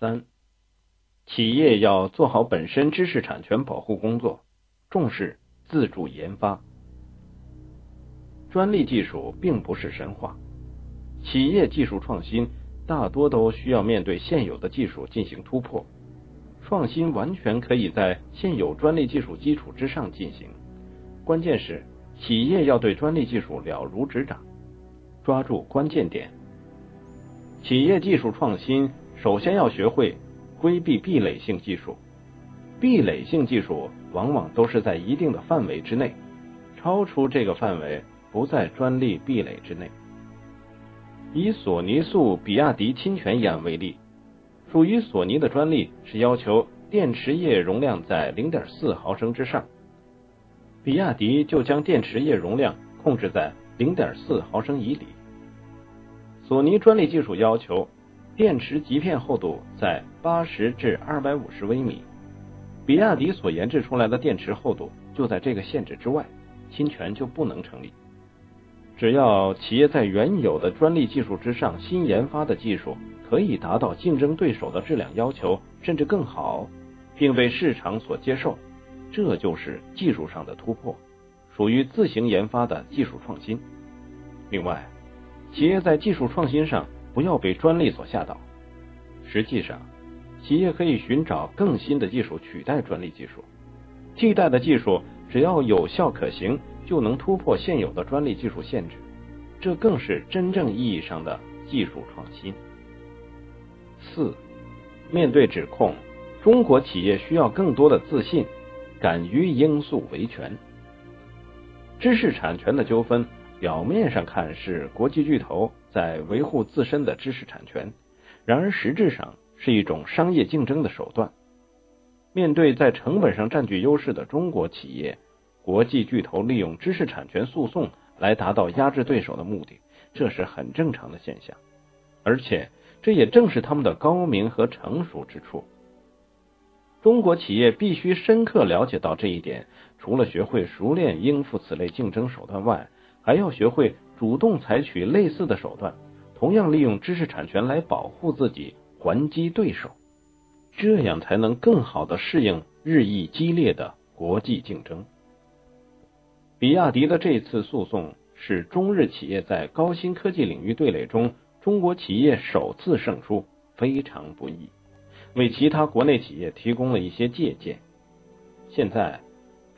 三，企业要做好本身知识产权保护工作，重视自主研发。专利技术并不是神话，企业技术创新大多都需要面对现有的技术进行突破。创新完全可以在现有专利技术基础之上进行，关键是企业要对专利技术了如指掌，抓住关键点。企业技术创新首先要学会规避壁垒性技术，壁垒性技术往往都是在一定的范围之内，超出这个范围不在专利壁垒之内。以索尼诉比亚迪侵权一案为例。属于索尼的专利是要求电池液容量在零点四毫升之上，比亚迪就将电池液容量控制在零点四毫升以里。索尼专利技术要求电池极片厚度在八十至二百五十微米，比亚迪所研制出来的电池厚度就在这个限制之外，侵权就不能成立。只要企业在原有的专利技术之上新研发的技术。可以达到竞争对手的质量要求，甚至更好，并被市场所接受，这就是技术上的突破，属于自行研发的技术创新。另外，企业在技术创新上不要被专利所吓倒。实际上，企业可以寻找更新的技术取代专利技术，替代的技术只要有效可行，就能突破现有的专利技术限制，这更是真正意义上的技术创新。四，面对指控，中国企业需要更多的自信，敢于应诉维权。知识产权的纠纷，表面上看是国际巨头在维护自身的知识产权，然而实质上是一种商业竞争的手段。面对在成本上占据优势的中国企业，国际巨头利用知识产权诉讼来达到压制对手的目的，这是很正常的现象，而且。这也正是他们的高明和成熟之处。中国企业必须深刻了解到这一点，除了学会熟练应付此类竞争手段外，还要学会主动采取类似的手段，同样利用知识产权来保护自己，还击对手，这样才能更好的适应日益激烈的国际竞争。比亚迪的这次诉讼是中日企业在高新科技领域对垒中。中国企业首次胜出，非常不易，为其他国内企业提供了一些借鉴。现在，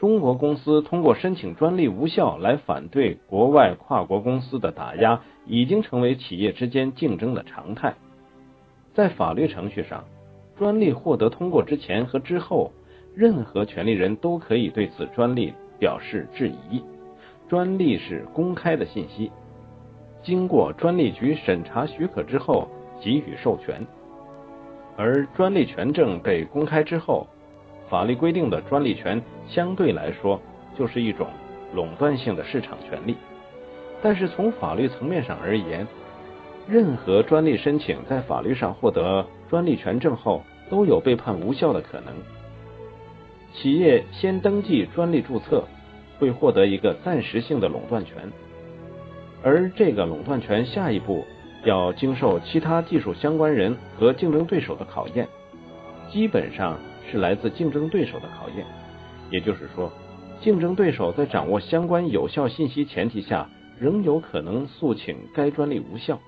中国公司通过申请专利无效来反对国外跨国公司的打压，已经成为企业之间竞争的常态。在法律程序上，专利获得通过之前和之后，任何权利人都可以对此专利表示质疑。专利是公开的信息。经过专利局审查许可之后给予授权，而专利权证被公开之后，法律规定的专利权相对来说就是一种垄断性的市场权利。但是从法律层面上而言，任何专利申请在法律上获得专利权证后都有被判无效的可能。企业先登记专利注册，会获得一个暂时性的垄断权。而这个垄断权下一步要经受其他技术相关人和竞争对手的考验，基本上是来自竞争对手的考验。也就是说，竞争对手在掌握相关有效信息前提下，仍有可能诉请该专利无效。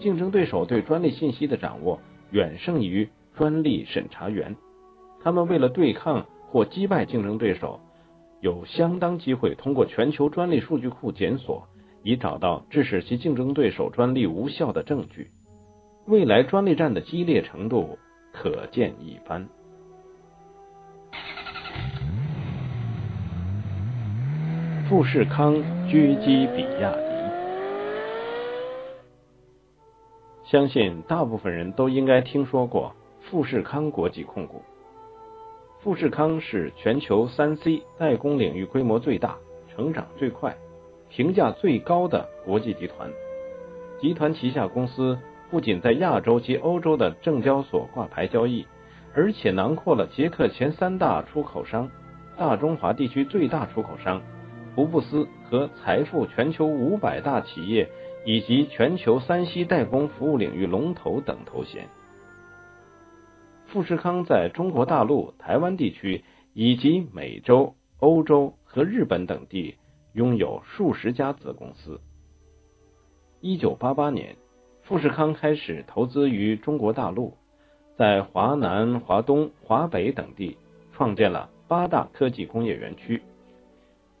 竞争对手对专利信息的掌握远胜于专利审查员，他们为了对抗或击败竞争对手，有相当机会通过全球专利数据库检索。以找到致使其竞争对手专利无效的证据，未来专利战的激烈程度可见一斑。富士康狙击比亚迪，相信大部分人都应该听说过富士康国际控股。富士康是全球三 C 代工领域规模最大、成长最快。评价最高的国际集团，集团旗下公司不仅在亚洲及欧洲的证交所挂牌交易，而且囊括了捷克前三大出口商、大中华地区最大出口商、福布斯和财富全球五百大企业以及全球三 C 代工服务领域龙头等头衔。富士康在中国大陆、台湾地区以及美洲、欧洲和日本等地拥有数十家子公司。一九八八年，富士康开始投资于中国大陆，在华南、华东、华北等地创建了八大科技工业园区。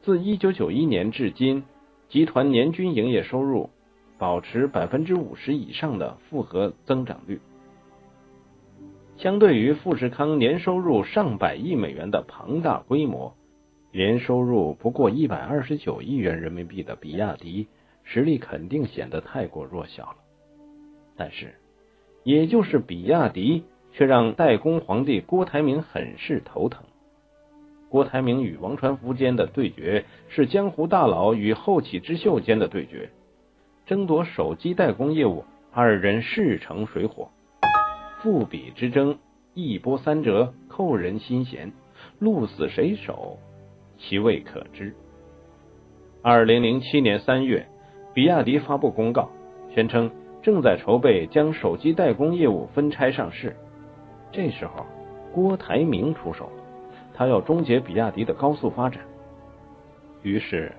自一九九一年至今，集团年均营业收入保持百分之五十以上的复合增长率。相对于富士康年收入上百亿美元的庞大规模，年收入不过一百二十九亿元人民币的比亚迪实力肯定显得太过弱小了。但是，也就是比亚迪，却让代工皇帝郭台铭很是头疼。郭台铭与王传福间的对决是江湖大佬与后起之秀间的对决，争夺手机代工业务，二人势成水火。富比之争，一波三折，扣人心弦，鹿死谁手，其未可知。二零零七年三月，比亚迪发布公告，宣称正在筹备将手机代工业务分拆上市。这时候，郭台铭出手了，他要终结比亚迪的高速发展。于是，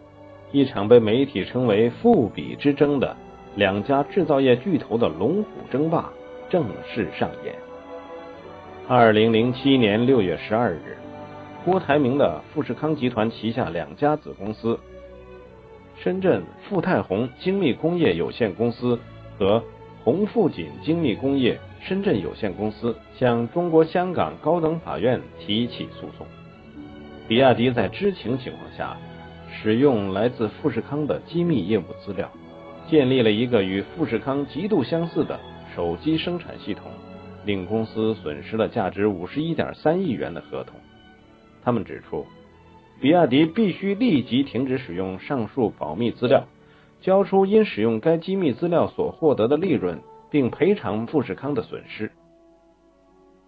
一场被媒体称为“富比之争”的两家制造业巨头的龙虎争霸。正式上演。二零零七年六月十二日，郭台铭的富士康集团旗下两家子公司——深圳富泰宏精密工业有限公司和宏富锦精密工业深圳有限公司，向中国香港高等法院提起诉讼。比亚迪在知情情况下，使用来自富士康的机密业务资料，建立了一个与富士康极度相似的。手机生产系统令公司损失了价值五十一点三亿元的合同。他们指出，比亚迪必须立即停止使用上述保密资料，交出因使用该机密资料所获得的利润，并赔偿富士康的损失。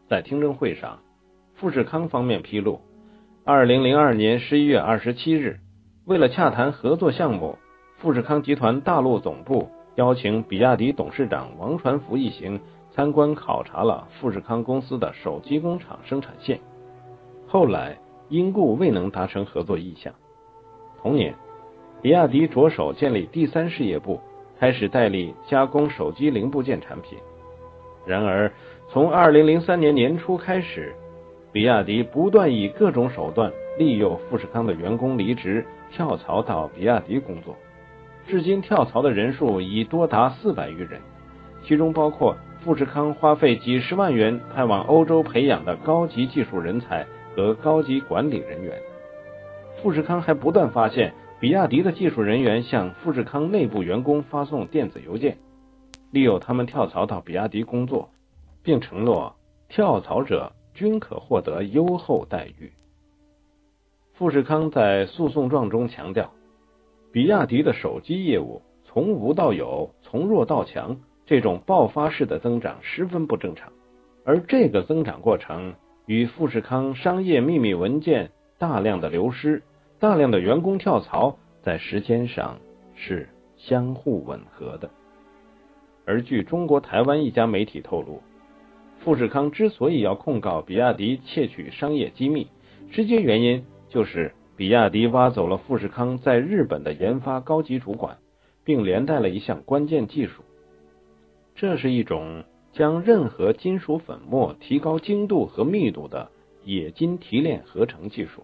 在听证会上，富士康方面披露，二零零二年十一月二十七日，为了洽谈合作项目，富士康集团大陆总部。邀请比亚迪董事长王传福一行参观考察了富士康公司的手机工厂生产线，后来因故未能达成合作意向。同年，比亚迪着手建立第三事业部，开始代理加工手机零部件产品。然而，从二零零三年年初开始，比亚迪不断以各种手段利诱富士康的员工离职跳槽到比亚迪工作。至今跳槽的人数已多达四百余人，其中包括富士康花费几十万元派往欧洲培养的高级技术人才和高级管理人员。富士康还不断发现，比亚迪的技术人员向富士康内部员工发送电子邮件，利诱他们跳槽到比亚迪工作，并承诺跳槽者均可获得优厚待遇。富士康在诉讼状中强调。比亚迪的手机业务从无到有、从弱到强，这种爆发式的增长十分不正常。而这个增长过程与富士康商业秘密文件大量的流失、大量的员工跳槽，在时间上是相互吻合的。而据中国台湾一家媒体透露，富士康之所以要控告比亚迪窃取商业机密，直接原因就是。比亚迪挖走了富士康在日本的研发高级主管，并连带了一项关键技术。这是一种将任何金属粉末提高精度和密度的冶金提炼合成技术，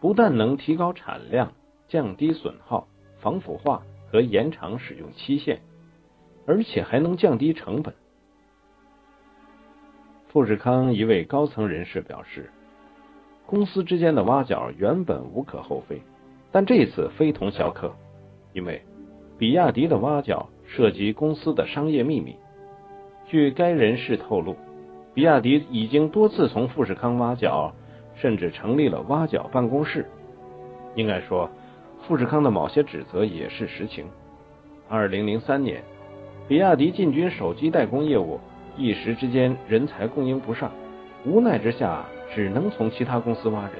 不但能提高产量、降低损耗、防腐化和延长使用期限，而且还能降低成本。富士康一位高层人士表示。公司之间的挖角原本无可厚非，但这次非同小可，因为比亚迪的挖角涉及公司的商业秘密。据该人士透露，比亚迪已经多次从富士康挖角，甚至成立了挖角办公室。应该说，富士康的某些指责也是实情。二零零三年，比亚迪进军手机代工业务，一时之间人才供应不上，无奈之下。只能从其他公司挖人。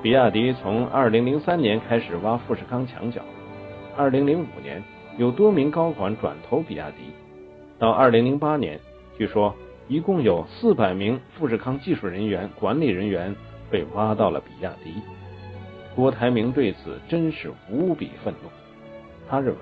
比亚迪从二零零三年开始挖富士康墙角，二零零五年有多名高管转投比亚迪，到二零零八年，据说一共有四百名富士康技术人员、管理人员被挖到了比亚迪。郭台铭对此真是无比愤怒。他认为，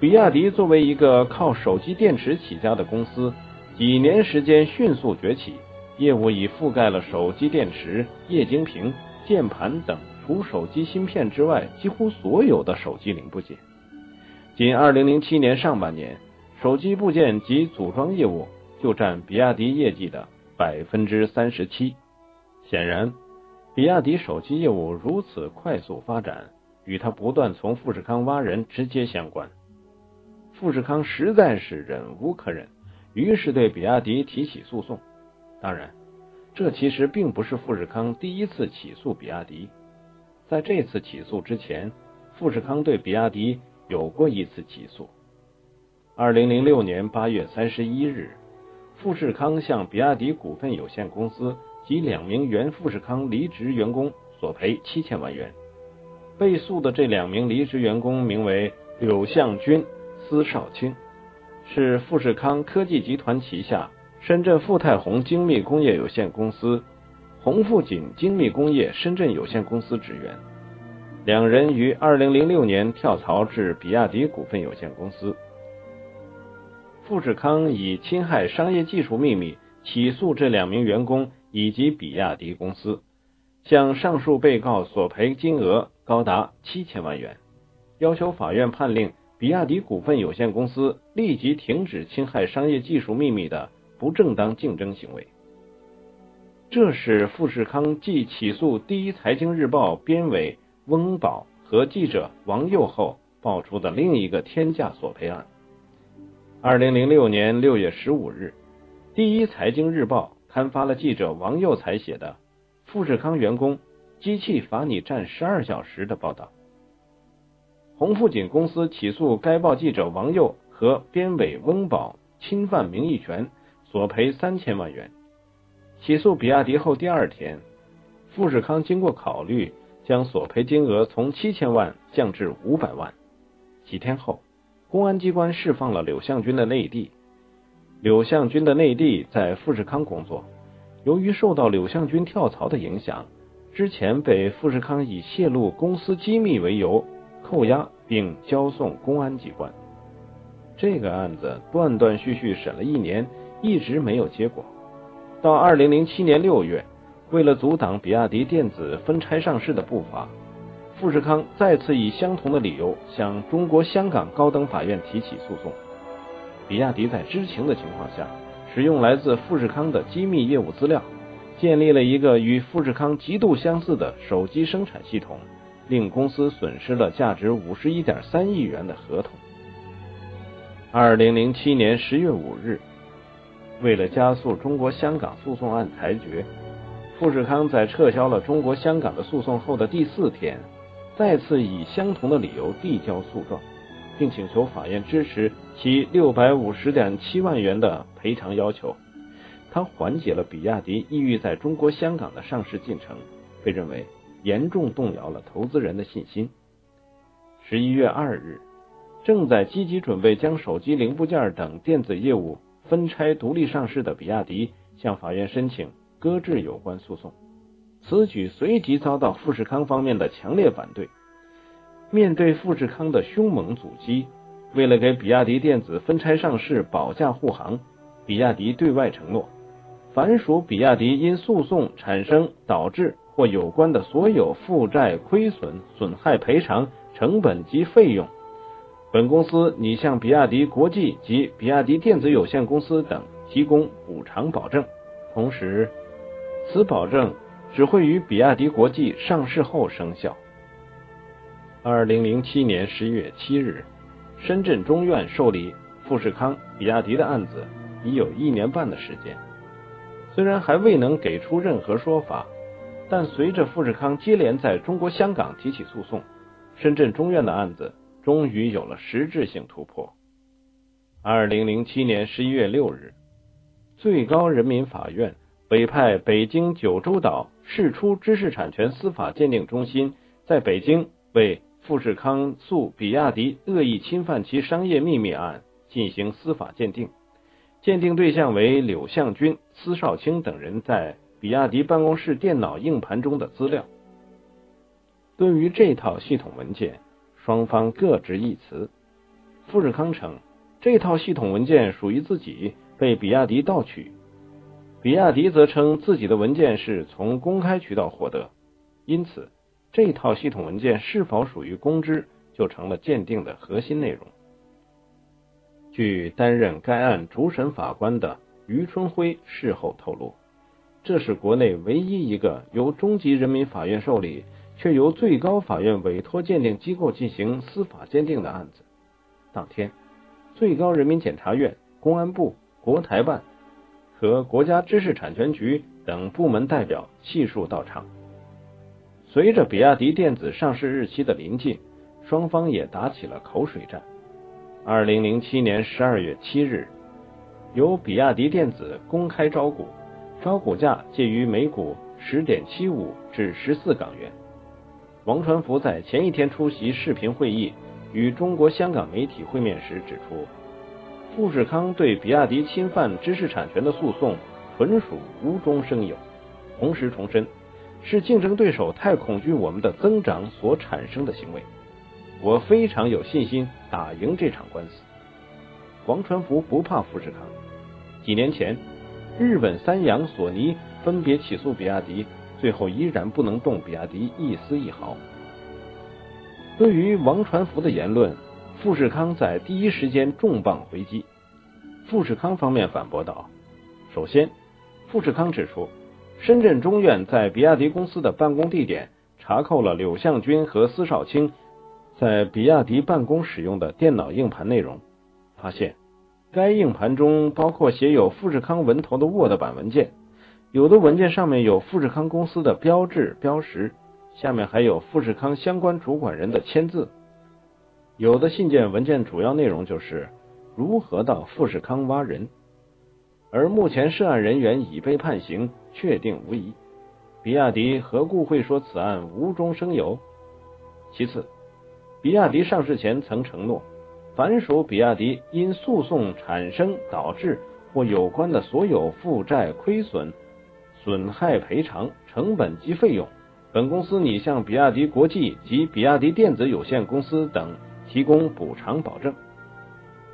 比亚迪作为一个靠手机电池起家的公司，几年时间迅速崛起，业务已覆盖了手机电池、液晶屏、键盘等除手机芯片之外几乎所有的手机零部件。仅2007年上半年，手机部件及组装业务就占比亚迪业绩的百分之三十七。显然。比亚迪手机业务如此快速发展，与他不断从富士康挖人直接相关。富士康实在是忍无可忍，于是对比亚迪提起诉讼。当然，这其实并不是富士康第一次起诉比亚迪。在这次起诉之前，富士康对比亚迪有过一次起诉。二零零六年八月三十一日，富士康向比亚迪股份有限公司。及两名原富士康离职员工索赔七千万元。被诉的这两名离职员工名为柳向军、司少卿，是富士康科技集团旗下深圳富泰宏精密工业有限公司、宏富锦精密工业深圳有限公司职员。两人于二零零六年跳槽至比亚迪股份有限公司。富士康以侵害商业技术秘密起诉这两名员工。以及比亚迪公司向上述被告索赔金额高达七千万元，要求法院判令比亚迪股份有限公司立即停止侵害商业技术秘密的不正当竞争行为。这是富士康继起诉第一财经日报编委翁宝和记者王佑后爆出的另一个天价索赔案。二零零六年六月十五日，第一财经日报。刊发了记者王佑才写的《富士康员工机器罚你站十二小时》的报道。鸿富锦公司起诉该报记者王佑和编委翁宝侵犯名誉权，索赔三千万元。起诉比亚迪后第二天，富士康经过考虑，将索赔金额从七千万降至五百万。几天后，公安机关释放了柳向军的内地。柳向军的内地在富士康工作，由于受到柳向军跳槽的影响，之前被富士康以泄露公司机密为由扣押并交送公安机关。这个案子断断续续审了一年，一直没有结果。到二零零七年六月，为了阻挡比亚迪电子分拆上市的步伐，富士康再次以相同的理由向中国香港高等法院提起诉讼。比亚迪在知情的情况下，使用来自富士康的机密业务资料，建立了一个与富士康极度相似的手机生产系统，令公司损失了价值五十一点三亿元的合同。二零零七年十月五日，为了加速中国香港诉讼案裁决，富士康在撤销了中国香港的诉讼后的第四天，再次以相同的理由递交诉状。并请求法院支持其六百五十点七万元的赔偿要求，他缓解了比亚迪意欲在中国香港的上市进程，被认为严重动摇了投资人的信心。十一月二日，正在积极准备将手机零部件等电子业务分拆独立上市的比亚迪，向法院申请搁置有关诉讼，此举随即遭到富士康方面的强烈反对。面对富士康的凶猛阻击，为了给比亚迪电子分拆上市保驾护航，比亚迪对外承诺，凡属比亚迪因诉讼产生导致或有关的所有负债、亏损、损害赔偿、成本及费用，本公司拟向比亚迪国际及比亚迪电子有限公司等提供补偿保证。同时，此保证只会于比亚迪国际上市后生效。二零零七年十一月七日，深圳中院受理富士康、比亚迪的案子已有一年半的时间。虽然还未能给出任何说法，但随着富士康接连在中国香港提起诉讼，深圳中院的案子终于有了实质性突破。二零零七年十一月六日，最高人民法院委派北京九州岛释出知识产权司法鉴定中心在北京为。富士康诉比亚迪恶意侵犯其商业秘密案进行司法鉴定，鉴定对象为柳向军、司少卿等人在比亚迪办公室电脑硬盘中的资料。对于这套系统文件，双方各执一词。富士康称，这套系统文件属于自己，被比亚迪盗取；比亚迪则称自己的文件是从公开渠道获得，因此这套系统文件是否属于公知，就成了鉴定的核心内容。据担任该案主审法官的于春辉事后透露，这是国内唯一一个由中级人民法院受理，却由最高法院委托鉴定机构进行司法鉴定的案子。当天，最高人民检察院、公安部、国台办和国家知识产权局等部门代表悉数到场。随着比亚迪电子上市日期的临近，双方也打起了口水战。二零零七年十二月七日，由比亚迪电子公开招股，招股价介于每股十点七五至十四港元。王传福在前一天出席视频会议。与中国香港媒体会面时指出，富士康对比亚迪侵犯知识产权的诉讼纯属无中生有，同时重申是竞争对手太恐惧我们的增长所产生的行为。我非常有信心打赢这场官司。王传福不怕富士康。几年前，日本三洋、索尼分别起诉比亚迪，最后依然不能动比亚迪一丝一毫。对于王传福的言论，富士康在第一时间重磅回击。富士康方面反驳道：“首先，富士康指出，深圳中院在比亚迪公司的办公地点查扣了柳向军和司少卿在比亚迪办公使用的电脑硬盘内容，发现该硬盘中包括写有富士康文头的 Word 版文件，有的文件上面有富士康公司的标志标识。”下面还有富士康相关主管人的签字，有的信件文件主要内容就是如何到富士康挖人，而目前涉案人员已被判刑，确定无疑。比亚迪何故会说此案无中生有？其次，比亚迪上市前曾承诺，凡属比亚迪因诉讼产生导致或有关的所有负债、亏损、损害赔偿、成本及费用。本公司拟向比亚迪国际及比亚迪电子有限公司等提供补偿保证。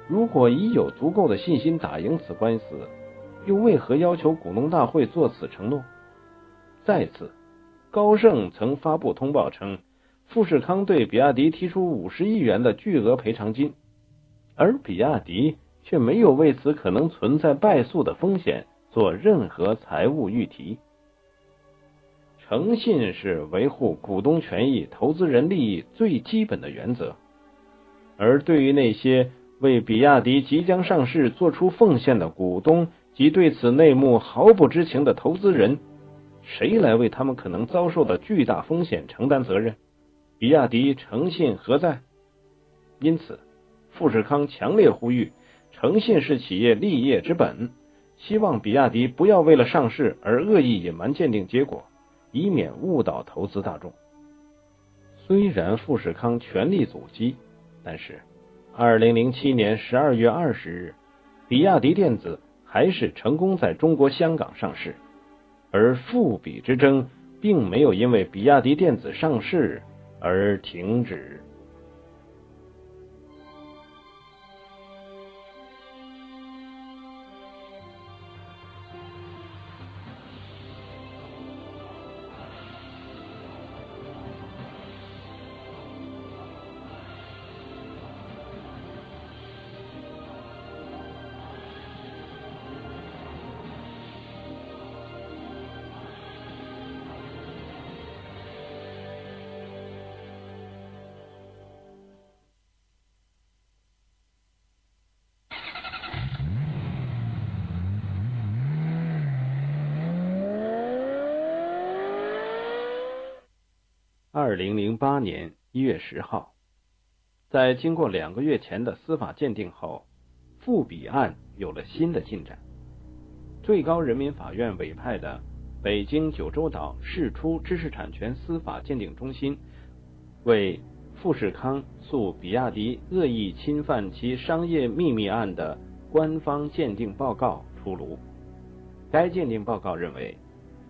如果已有足够的信心打赢此官司，又为何要求股东大会作此承诺？再次，高盛曾发布通报称，富士康对比亚迪提出五十亿元的巨额赔偿金，而比亚迪却没有为此可能存在败诉的风险做任何财务预提。诚信是维护股东权益、投资人利益最基本的原则。而对于那些为比亚迪即将上市做出奉献的股东及对此内幕毫不知情的投资人，谁来为他们可能遭受的巨大风险承担责任？比亚迪诚信何在？因此，富士康强烈呼吁：诚信是企业立业之本，希望比亚迪不要为了上市而恶意隐瞒鉴定结果。以免误导投资大众。虽然富士康全力阻击，但是二零零七年十二月二十日，比亚迪电子还是成功在中国香港上市，而复比之争并没有因为比亚迪电子上市而停止。八年一月十号，在经过两个月前的司法鉴定后，复比案有了新的进展。最高人民法院委派的北京九州岛市出知识产权司法鉴定中心，为富士康诉比亚迪恶意侵犯其商业秘密案的官方鉴定报告出炉。该鉴定报告认为，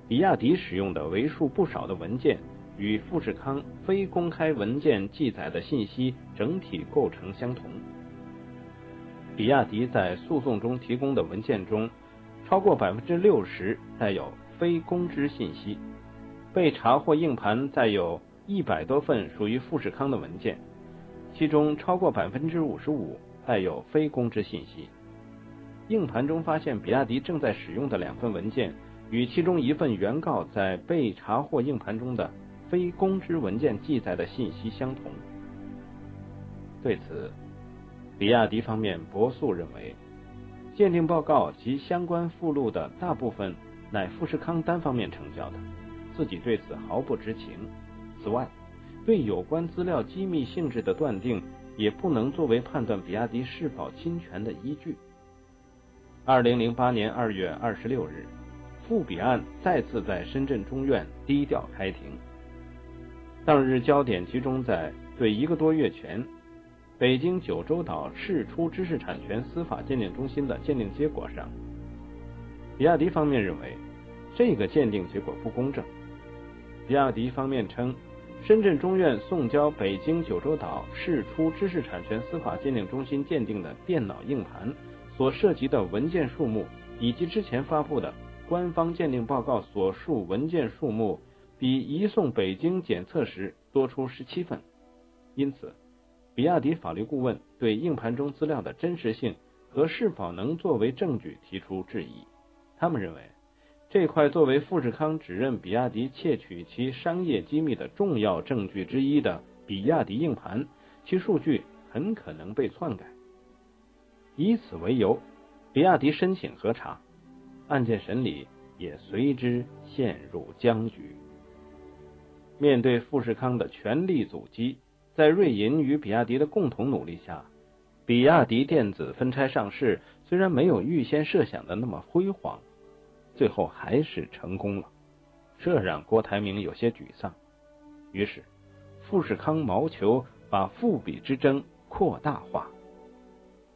比亚迪使用的为数不少的文件与富士康非公开文件记载的信息整体构成相同。比亚迪在诉讼中提供的文件中，超过百分之六十带有非公知信息。被查获硬盘载有一百多份属于富士康的文件，其中超过百分之五十五带有非公知信息。硬盘中发现比亚迪正在使用的两份文件，与其中一份原告在被查获硬盘中的非公知文件记载的信息相同。对此，比亚迪方面驳诉认为，鉴定报告及相关附录的大部分乃富士康单方面成交的，自己对此毫不知情。此外，对有关资料机密性质的断定，也不能作为判断比亚迪是否侵权的依据。二零零八年二月二十六日，富比案再次在深圳中院低调开庭。当日焦点集中在对一个多月前北京九州岛释出知识产权司法鉴定中心的鉴定结果上。比亚迪方面认为，这个鉴定结果不公正。比亚迪方面称，深圳中院送交北京九州岛释出知识产权司法鉴定中心鉴定的电脑硬盘。所涉及的文件数目，以及之前发布的官方鉴定报告所述文件数目，比移送北京检测时多出十七份。因此，比亚迪法律顾问对硬盘中资料的真实性和是否能作为证据提出质疑。他们认为，这块作为富士康指认比亚迪窃取其商业机密的重要证据之一的比亚迪硬盘，其数据很可能被篡改。以此为由，比亚迪申请核查，案件审理也随之陷入僵局。面对富士康的全力阻击，在瑞银与比亚迪的共同努力下，比亚迪电子分拆上市虽然没有预先设想的那么辉煌，最后还是成功了，这让郭台铭有些沮丧。于是，富士康谋求把富比之争扩大化。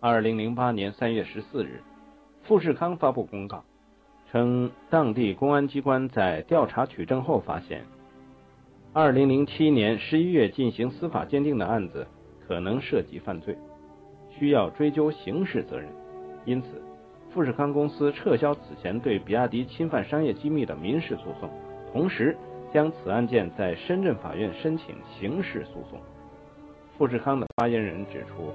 二零零八年三月十四日，富士康发布公告，称当地公安机关在调查取证后发现，二零零七年十一月进行司法鉴定的案子可能涉及犯罪，需要追究刑事责任。因此，富士康公司撤销此前对比亚迪侵犯商业机密的民事诉讼，同时将此案件在深圳法院申请刑事诉讼。富士康的发言人指出。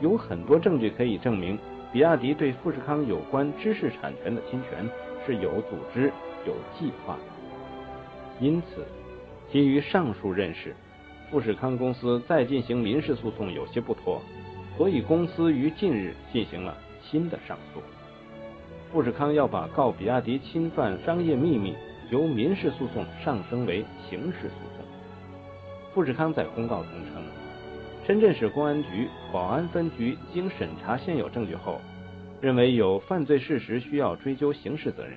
有很多证据可以证明，比亚迪对富士康有关知识产权的侵权是有组织、有计划的。因此，基于上述认识，富士康公司再进行民事诉讼有些不妥，所以公司于近日进行了新的上诉。富士康要把告比亚迪侵犯商业秘密由民事诉讼上升为刑事诉讼。富士康在公告中称。深圳市公安局宝安分局经审查现有证据后，认为有犯罪事实需要追究刑事责任。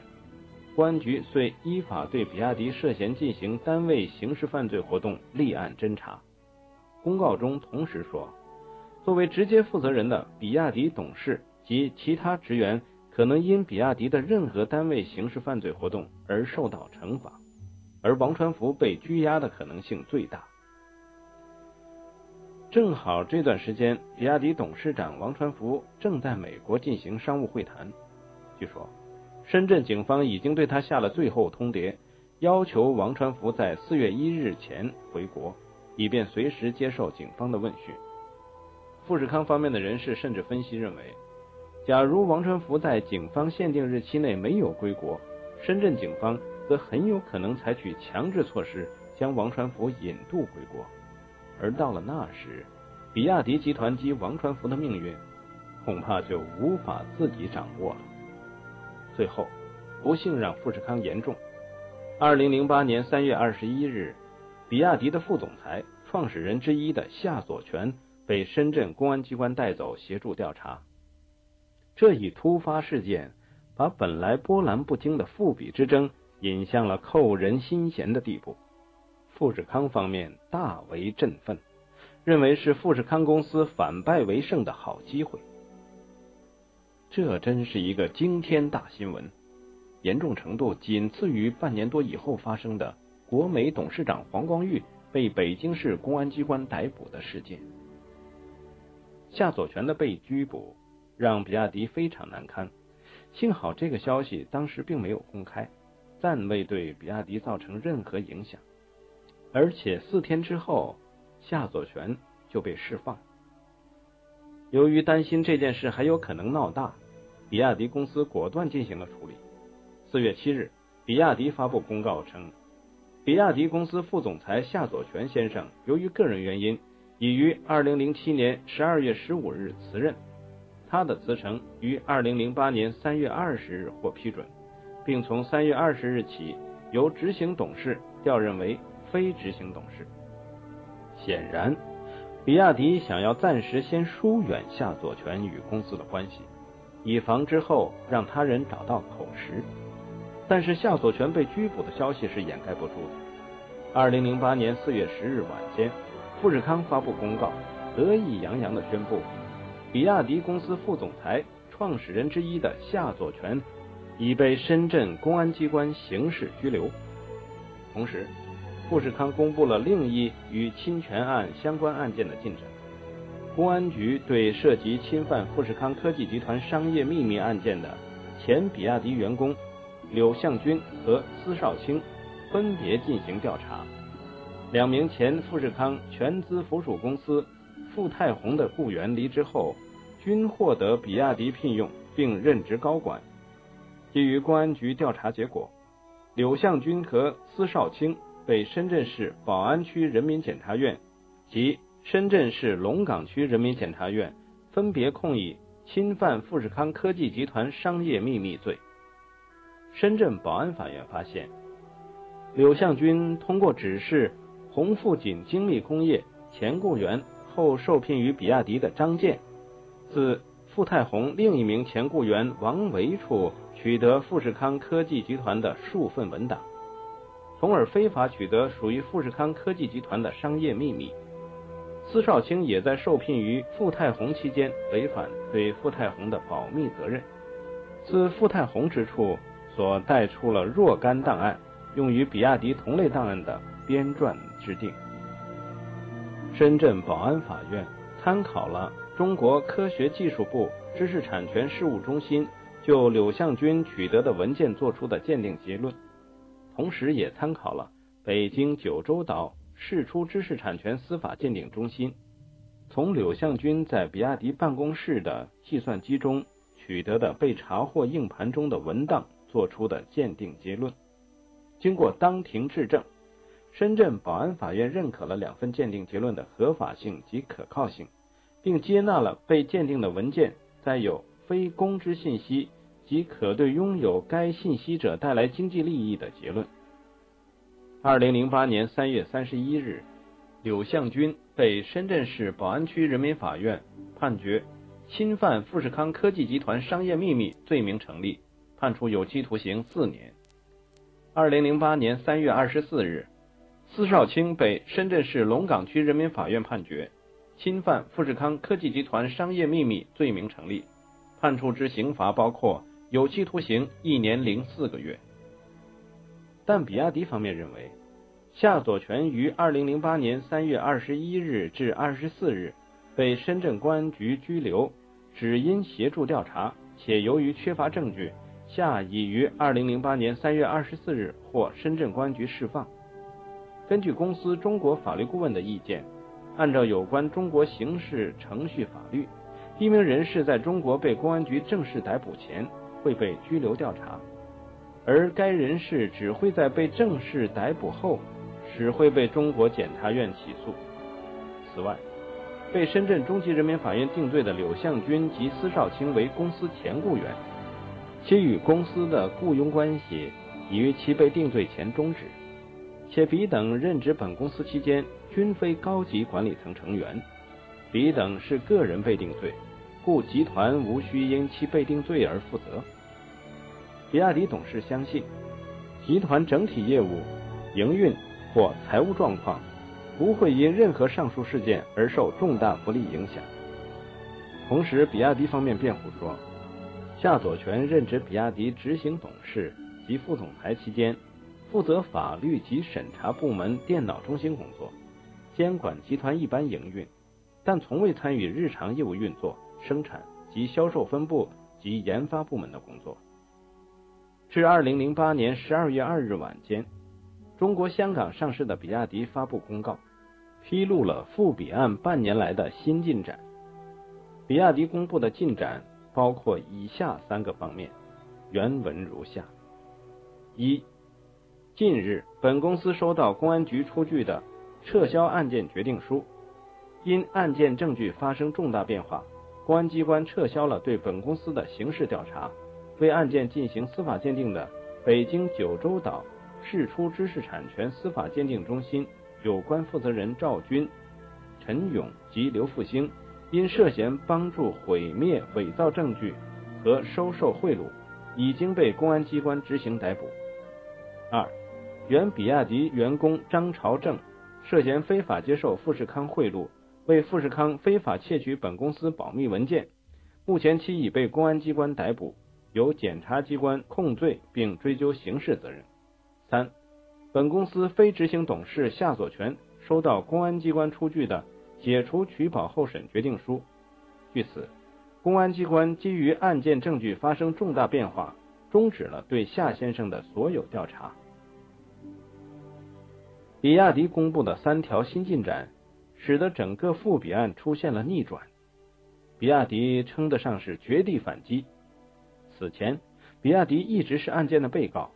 公安局遂依法对比亚迪涉嫌进行单位刑事犯罪活动立案侦查。公告中同时说，作为直接负责人的比亚迪董事及其他职员，可能因比亚迪的任何单位刑事犯罪活动而受到惩罚，而王传福被拘押的可能性最大。正好这段时间，比亚迪董事长王传福正在美国进行商务会谈。据说，深圳警方已经对他下了最后通牒，要求王传福在四月一日前回国，以便随时接受警方的问讯。富士康方面的人士甚至分析认为，假如王传福在警方限定日期内没有归国，深圳警方则很有可能采取强制措施，将王传福引渡回国。而到了那时，比亚迪集团及王传福的命运恐怕就无法自己掌握了。最后，不幸让富士康严重。二零零八年三月二十一日，比亚迪的副总裁、创始人之一的夏佐全被深圳公安机关带走协助调查。这一突发事件，把本来波澜不惊的富比之争引向了扣人心弦的地步。富士康方面大为振奋，认为是富士康公司反败为胜的好机会。这真是一个惊天大新闻，严重程度仅次于半年多以后发生的国美董事长黄光裕被北京市公安机关逮捕的事件。夏左权的被拘捕让比亚迪非常难堪，幸好这个消息当时并没有公开，暂未对比亚迪造成任何影响。而且四天之后，夏左权就被释放。由于担心这件事还有可能闹大，比亚迪公司果断进行了处理。四月七日，比亚迪发布公告称，比亚迪公司副总裁夏佐全先生由于个人原因，已于二零零七年十二月十五日辞任。他的辞呈于二零零八年三月二十日获批准，并从三月二十日起由执行董事调任为非执行董事。显然。比亚迪想要暂时先疏远夏左权与公司的关系，以防之后让他人找到口实。但是夏左权被拘捕的消息是掩盖不住的。二零零八年四月十日晚间，富士康发布公告，得意洋洋地宣布，比亚迪公司副总裁、创始人之一的夏左权已被深圳公安机关刑事拘留。同时，富士康公布了另一与侵权案相关案件的进展。公安局对涉及侵犯富士康科技集团商业秘密案件的前比亚迪员工柳向军和司少卿分别进行调查。两名前富士康全资附属公司富泰宏的雇员离职后，均获得比亚迪聘用并任职高管。基于公安局调查结果，柳向军和司少卿。被深圳市宝安区人民检察院及深圳市龙岗区人民检察院分别控以侵犯富士康科技集团商业秘密罪。深圳宝安法院发现，柳向军通过指示鸿富锦精密工业前雇员后受聘于比亚迪的张建，自富泰宏另一名前雇员王维处取得富士康科技集团的数份文档。从而非法取得属于富士康科技集团的商业秘密。司少卿也在受聘于富泰宏期间违反对富泰宏的保密责任，自富泰宏之处所带出了若干档案，用于比亚迪同类档案的编撰制定。深圳宝安法院参考了中国科学技术部知识产权事务中心就柳向军取得的文件作出的鉴定结论。同时，也参考了北京九州岛释出知识产权司法鉴定中心从柳向军在比亚迪办公室的计算机中取得的被查获硬盘中的文档做出的鉴定结论。经过当庭质证，深圳宝安法院认可了两份鉴定结论的合法性及可靠性，并接纳了被鉴定的文件载有非公知信息。即可对拥有该信息者带来经济利益的结论。二零零八年三月三十一日，柳向军被深圳市宝安区人民法院判决侵犯富士康科技集团商业秘密罪名成立，判处有期徒刑四年。二零零八年三月二十四日，司少卿被深圳市龙岗区人民法院判决侵犯富士康科技集团商业秘密罪名成立，判处之刑罚包括。有期徒刑一年零四个月，但比亚迪方面认为，夏左权于二零零八年三月二十一日至二十四日被深圳公安局拘留，只因协助调查，且由于缺乏证据，夏已于二零零八年三月二十四日获深圳公安局释放。根据公司中国法律顾问的意见，按照有关中国刑事程序法律，一名人士在中国被公安局正式逮捕前。会被拘留调查，而该人士只会在被正式逮捕后，使会被中国检察院起诉。此外，被深圳中级人民法院定罪的柳向军及司少卿为公司前雇员，其与公司的雇佣关系已于其被定罪前终止，且彼等任职本公司期间均非高级管理层成员，彼等是个人被定罪。故集团无需因其被定罪而负责。比亚迪董事相信，集团整体业务、营运或财务状况不会因任何上述事件而受重大不利影响。同时，比亚迪方面辩护说，夏佐全任职比亚迪执行董事及副总裁期间，负责法律及审查部门电脑中心工作，监管集团一般营运，但从未参与日常业务运作、生产及销售分部及研发部门的工作。至二零零八年十二月二日晚间，中国香港上市的比亚迪发布公告，披露了复比案半年来的新进展。比亚迪公布的进展。包括以下三个方面，原文如下：一、近日，本公司收到公安局出具的撤销案件决定书，因案件证据发生重大变化，公安机关撤销了对本公司的刑事调查，为案件进行司法鉴定的北京九州岛释出知识产权司法鉴定中心有关负责人赵军、陈勇及刘复兴。因涉嫌帮助毁灭伪造证据和收受贿赂，已经被公安机关执行逮捕。二，原比亚迪员工张朝正涉嫌非法接受富士康贿赂，为富士康非法窃取本公司保密文件，目前其已被公安机关逮捕，由检察机关控罪并追究刑事责任。三，本公司非执行董事夏佐全收到公安机关出具的。解除取保候审决定书。据此，公安机关基于案件证据发生重大变化，终止了对夏先生的所有调查。比亚迪公布的三条新进展，使得整个复比案出现了逆转。比亚迪称得上是绝地反击。此前，比亚迪一直是案件的被告。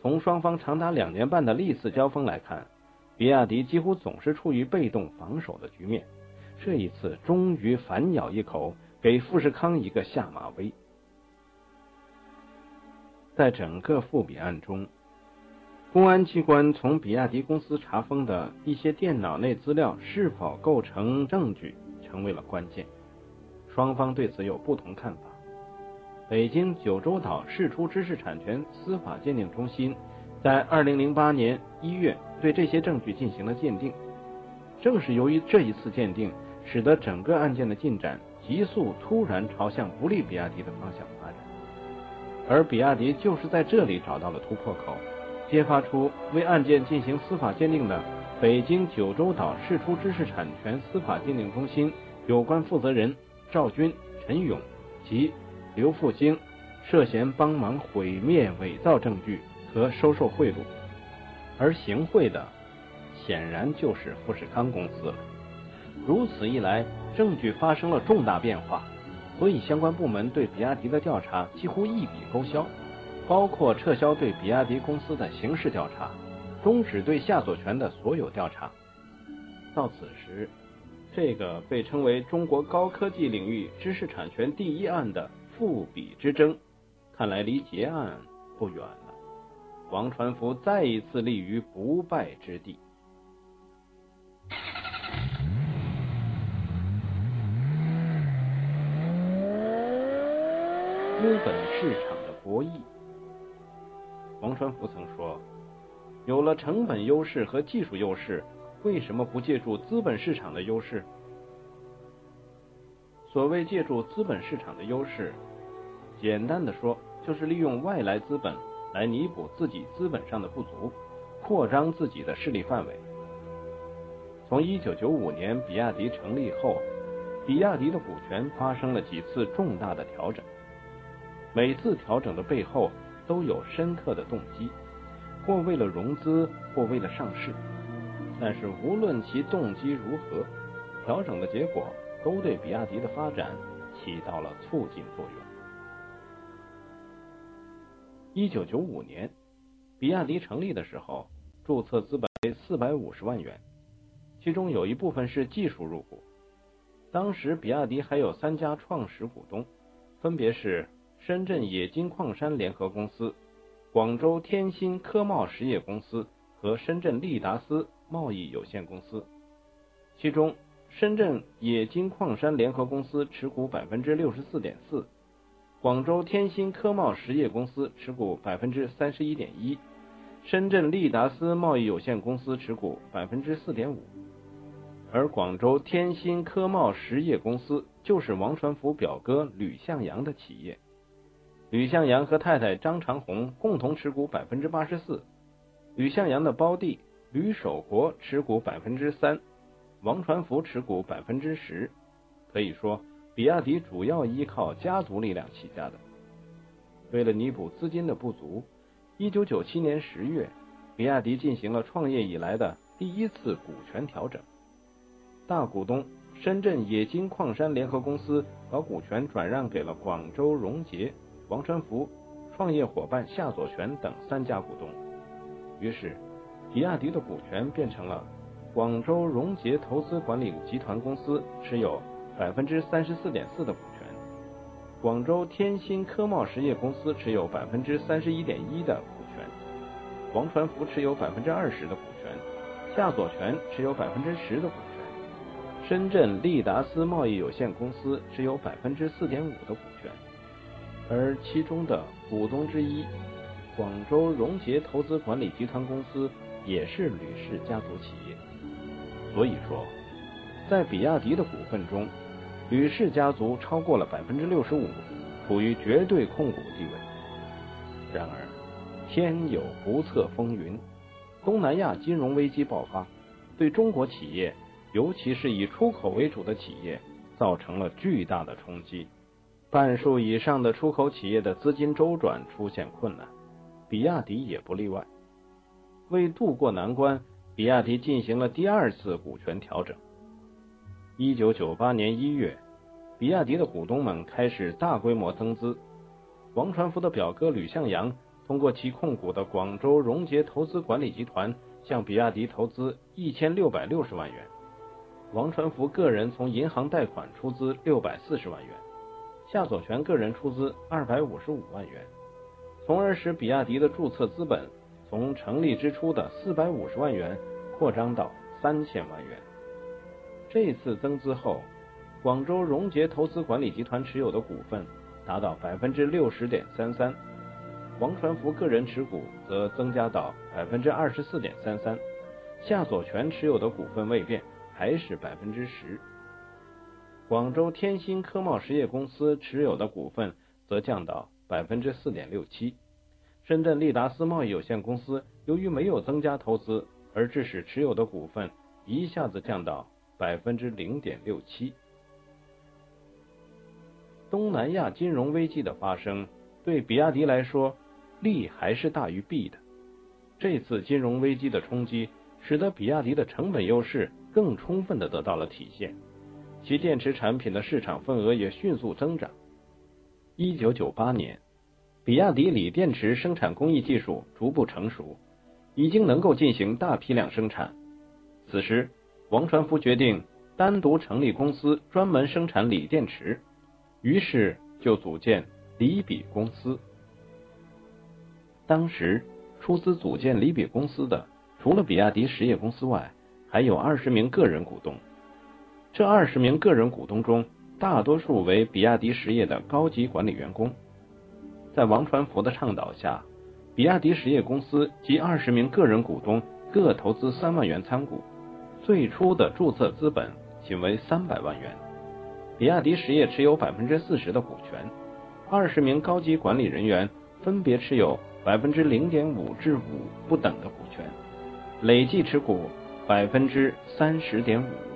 从双方长达两年半的历次交锋来看。比亚迪几乎总是处于被动防守的局面，这一次终于反咬一口，给富士康一个下马威。在整个复比案中，公安机关从比亚迪公司查封的一些电脑内资料是否构成证据，成为了关键。双方对此有不同看法。北京九州岛释出知识产权司法鉴定中心在二零零八年一月。对这些证据进行了鉴定，正是由于这一次鉴定，使得整个案件的进展急速突然朝向不利比亚迪的方向发展，而比亚迪就是在这里找到了突破口，揭发出为案件进行司法鉴定的北京九州岛释出知识产权司法鉴定中心有关负责人赵军、陈勇及刘复兴涉嫌帮忙毁灭伪造证据和收受贿赂。而行贿的显然就是富士康公司了。如此一来，证据发生了重大变化，所以相关部门对比亚迪的调查几乎一笔勾销，包括撤销对比亚迪公司的刑事调查，终止对夏佐全的所有调查。到此时，这个被称为中国高科技领域知识产权第一案的复比之争，看来离结案不远了。王传福再一次立于不败之地。资本市场的博弈。王传福曾说：“有了成本优势和技术优势，为什么不借助资本市场的优势？”所谓借助资本市场的优势，简单的说，就是利用外来资本。来弥补自己资本上的不足，扩张自己的势力范围。从一九九五年比亚迪成立后，比亚迪的股权发生了几次重大的调整，每次调整的背后都有深刻的动机，或为了融资，或为了上市。但是无论其动机如何，调整的结果都对比亚迪的发展起到了促进作用。一九九五年，比亚迪成立的时候，注册资本为四百五十万元，其中有一部分是技术入股。当时比亚迪还有三家创始股东，分别是深圳冶金矿山联合公司、广州天心科贸实业公司和深圳利达斯贸易有限公司。其中，深圳冶金矿山联合公司持股百分之六十四点四。广州天心科贸实业公司持股百分之三十一点一，深圳利达斯贸易有限公司持股百分之四点五，而广州天心科贸实业公司就是王传福表哥吕向阳的企业。吕向阳和太太张长红共同持股百分之八十四，吕向阳的胞弟吕守国持股百分之三，王传福持股百分之十。可以说，比亚迪主要依靠家族力量起家的。为了弥补资金的不足，一九九七年十月，比亚迪进行了创业以来的第一次股权调整，大股东。深圳冶金矿山联合公司把股权转让给了广州荣捷、王传福、创业伙伴夏佐全等三家股东，于是比亚迪的股权变成了广州荣捷投资管理集团公司持有百分之三十四点四的股权，广州天心科贸实业公司持有百分之三十一点一的股权，王传福持有百分之二十的股权，夏佐全持有百分之十的股权。深圳利达斯贸易有限公司持有百分之四点五的股权，而其中的股东之一广州荣捷投资管理集团公司也是吕氏家族企业。所以说，在比亚迪的股份中，吕氏家族超过了百分之六十五，处于绝对控股地位。然而，天有不测风云，东南亚金融危机爆发，对中国企业。尤其是以出口为主的企业，造成了巨大的冲击。半数以上的出口企业的资金周转出现困难，比亚迪也不例外。为渡过难关，比亚迪进行了第二次股权调整。一九九八年一月，比亚迪的股东们开始大规模增资。王传福的表哥吕向阳通过其控股的广州荣捷投资管理集团向比亚迪投资一千六百六十万元。王传福个人从银行贷款出资六百四十万元，夏佐全个人出资二百五十五万元，从而使比亚迪的注册资本从成立之初的四百五十万元扩张到三千万元。这次增资后，广州荣捷投资管理集团持有的股份达到百分之六十点三三，王传福个人持股则增加到百分之二十四点三三，夏佐全持有的股份未变。还是百分之十。广州天心科贸实业公司持有的股份则降到百分之四点六七。深圳利达斯贸易有限公司由于没有增加投资，而致使持有的股份一下子降到百分之零点六七。东南亚金融危机的发生，对比亚迪来说，利还是大于弊的。这次金融危机的冲击，使得比亚迪的成本优势。更充分的得到了体现，其电池产品的市场份额也迅速增长。一九九八年，比亚迪锂电池生产工艺技术逐步成熟，已经能够进行大批量生产。此时，王传福决定单独成立公司，专门生产锂电池，于是就组建锂比公司。当时出资组建锂比公司的，除了比亚迪实业公司外，还有二十名个人股东，这二十名个人股东中，大多数为比亚迪实业的高级管理员工。在王传福的倡导下，比亚迪实业公司及二十名个人股东各投资三万元参股，最初的注册资本仅为三百万元。比亚迪实业持有百分之四十的股权，二十名高级管理人员分别持有百分之零点五至五不等的股权，累计持股。百分之三十点五。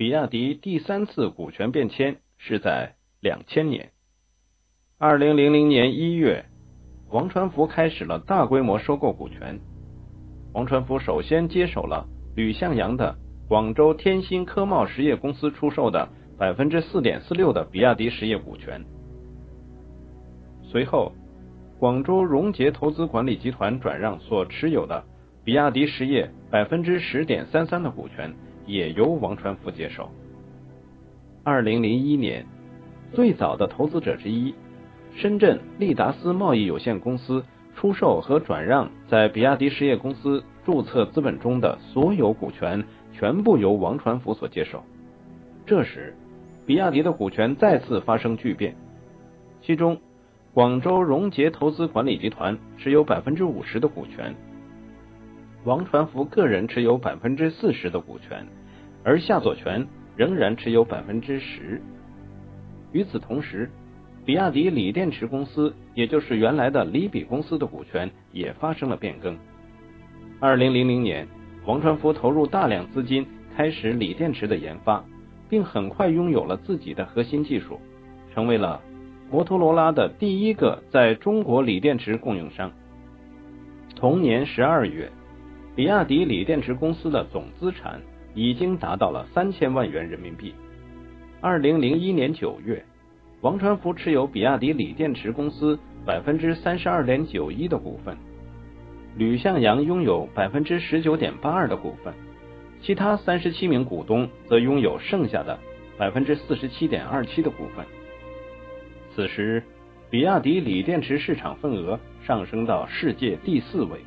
比亚迪第三次股权变迁是在两千年，二零零零年一月，王传福开始了大规模收购股权。王传福首先接手了吕向阳的广州天心科贸实业公司出售的百分之四点四六的比亚迪实业股权，随后广州荣捷投资管理集团转让所持有的比亚迪实业百分之十点三三的股权，也由王传福接手。二零零一年，最早的投资者之一，深圳利达斯贸易有限公司出售和转让在比亚迪实业公司注册资本中的所有股权，全部由王传福所接手。这时，比亚迪的股权再次发生巨变，其中。广州荣捷投资管理集团持有百分之五十的股权，王传福个人持有百分之四十的股权，而夏佐全仍然持有百分之十。与此同时，比亚迪锂电池公司，也就是原来的锂比公司的股权也发生了变更。二零零零年，王传福投入大量资金开始锂电池的研发，并很快拥有了自己的核心技术，成为了。摩托罗拉的第一个在中国锂电池供应商。同年十二月，比亚迪锂电池公司的总资产已经达到了三千万元人民币。二零零一年九月，王传福持有比亚迪锂电池公司百分之三十二点九一的股份，吕向阳拥有百分之十九点八二的股份，其他三十七名股东则拥有剩下的百分之四十七点二七的股份。此时，比亚迪锂电池市场份额上升到世界第四位，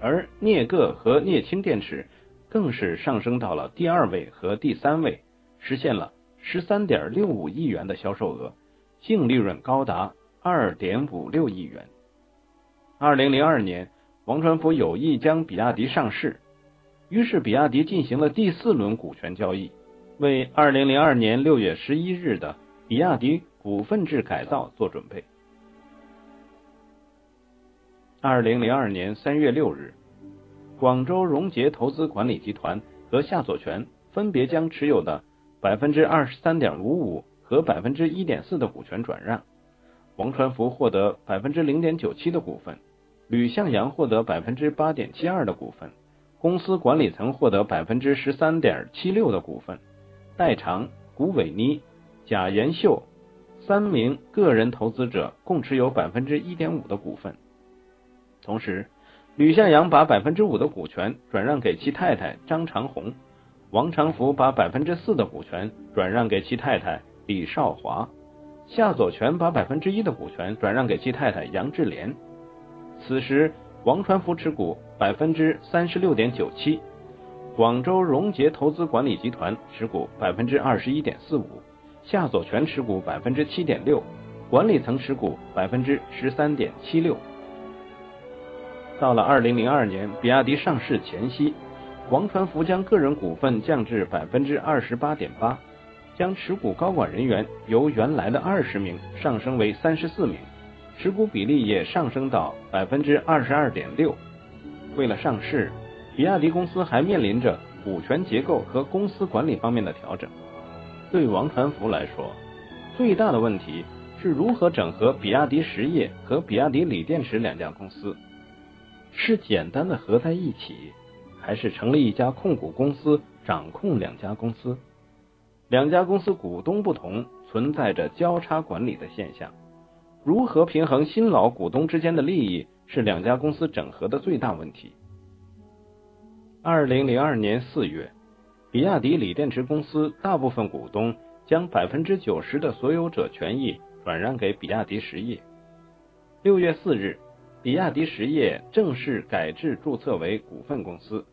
而镍铬和镍氢电池更是上升到了第二位和第三位，实现了十三点六五亿元的销售额，净利润高达二点五六亿元。二零零二年，王传福有意将比亚迪上市，于是比亚迪进行了第四轮股权交易，为二零零二年六月十一日的比亚迪。股份制改造做准备。二零零二年三月六日，广州荣捷投资管理集团和夏佐全分别将持有的百分之二十三点五五和百分之一点四的股权转让，王传福获得百分之零点九七的股份，吕向阳获得百分之八点七二的股份，公司管理层获得百分之十三点七六的股份，代偿古伟妮、贾延秀。三名个人投资者共持有百分之一点五的股份，同时，吕向阳把百分之五的股权转让给其太太张长红，王长福把百分之四的股权转让给其太太李少华，夏佐全把百分之一的股权转让给其太太杨志莲。此时，王传福持股百分之三十六点九七，广州荣捷投资管理集团持股百分之二十一点四五。夏佐全持股百分之七点六，管理层持股百分之十三点七六。到了二零零二年比亚迪上市前夕，王传福将个人股份降至百分之二十八点八，将持股高管人员由原来的二十名上升为三十四名，持股比例也上升到百分之二十二点六。为了上市，比亚迪公司还面临着股权结构和公司管理方面的调整。对王传福来说，最大的问题是如何整合比亚迪实业和比亚迪锂电池两家公司，是简单的合在一起，还是成立一家控股公司掌控两家公司？两家公司股东不同，存在着交叉管理的现象，如何平衡新老股东之间的利益，是两家公司整合的最大问题。二零零二年四月。比亚迪锂电池公司大部分股东将百分之九十的所有者权益转让给比亚迪实业。六月四日，比亚迪实业正式改制注册为股份公司。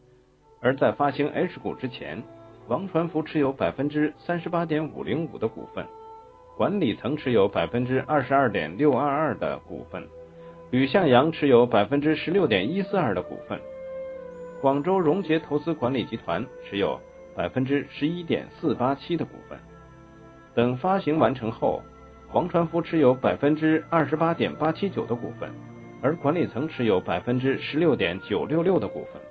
而在发行 H 股之前，王传福持有百分之三十八点五零五的股份，管理层持有百分之二十二点六二二的股份，吕向阳持有百分之十六点一四二的股份，广州荣捷投资管理集团持有。百分之十一点四八七的股份，等发行完成后，王传福持有百分之二十八点八七九的股份，而管理层持有百分之十六点九六六的股份。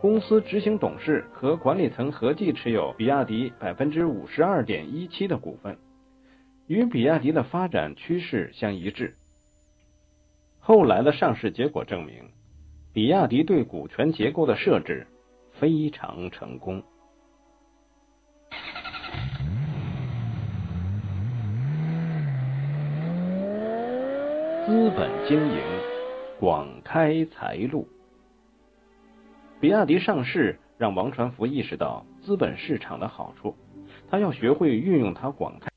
公司执行董事和管理层合计持有比亚迪百分之五十二点一七的股份，与比亚迪的发展趋势相一致。后来的上市结果证明，比亚迪对股权结构的设置非常成功。资本经营，广开财路。比亚迪上市，让王传福意识到资本市场的好处，他要学会运用它广开。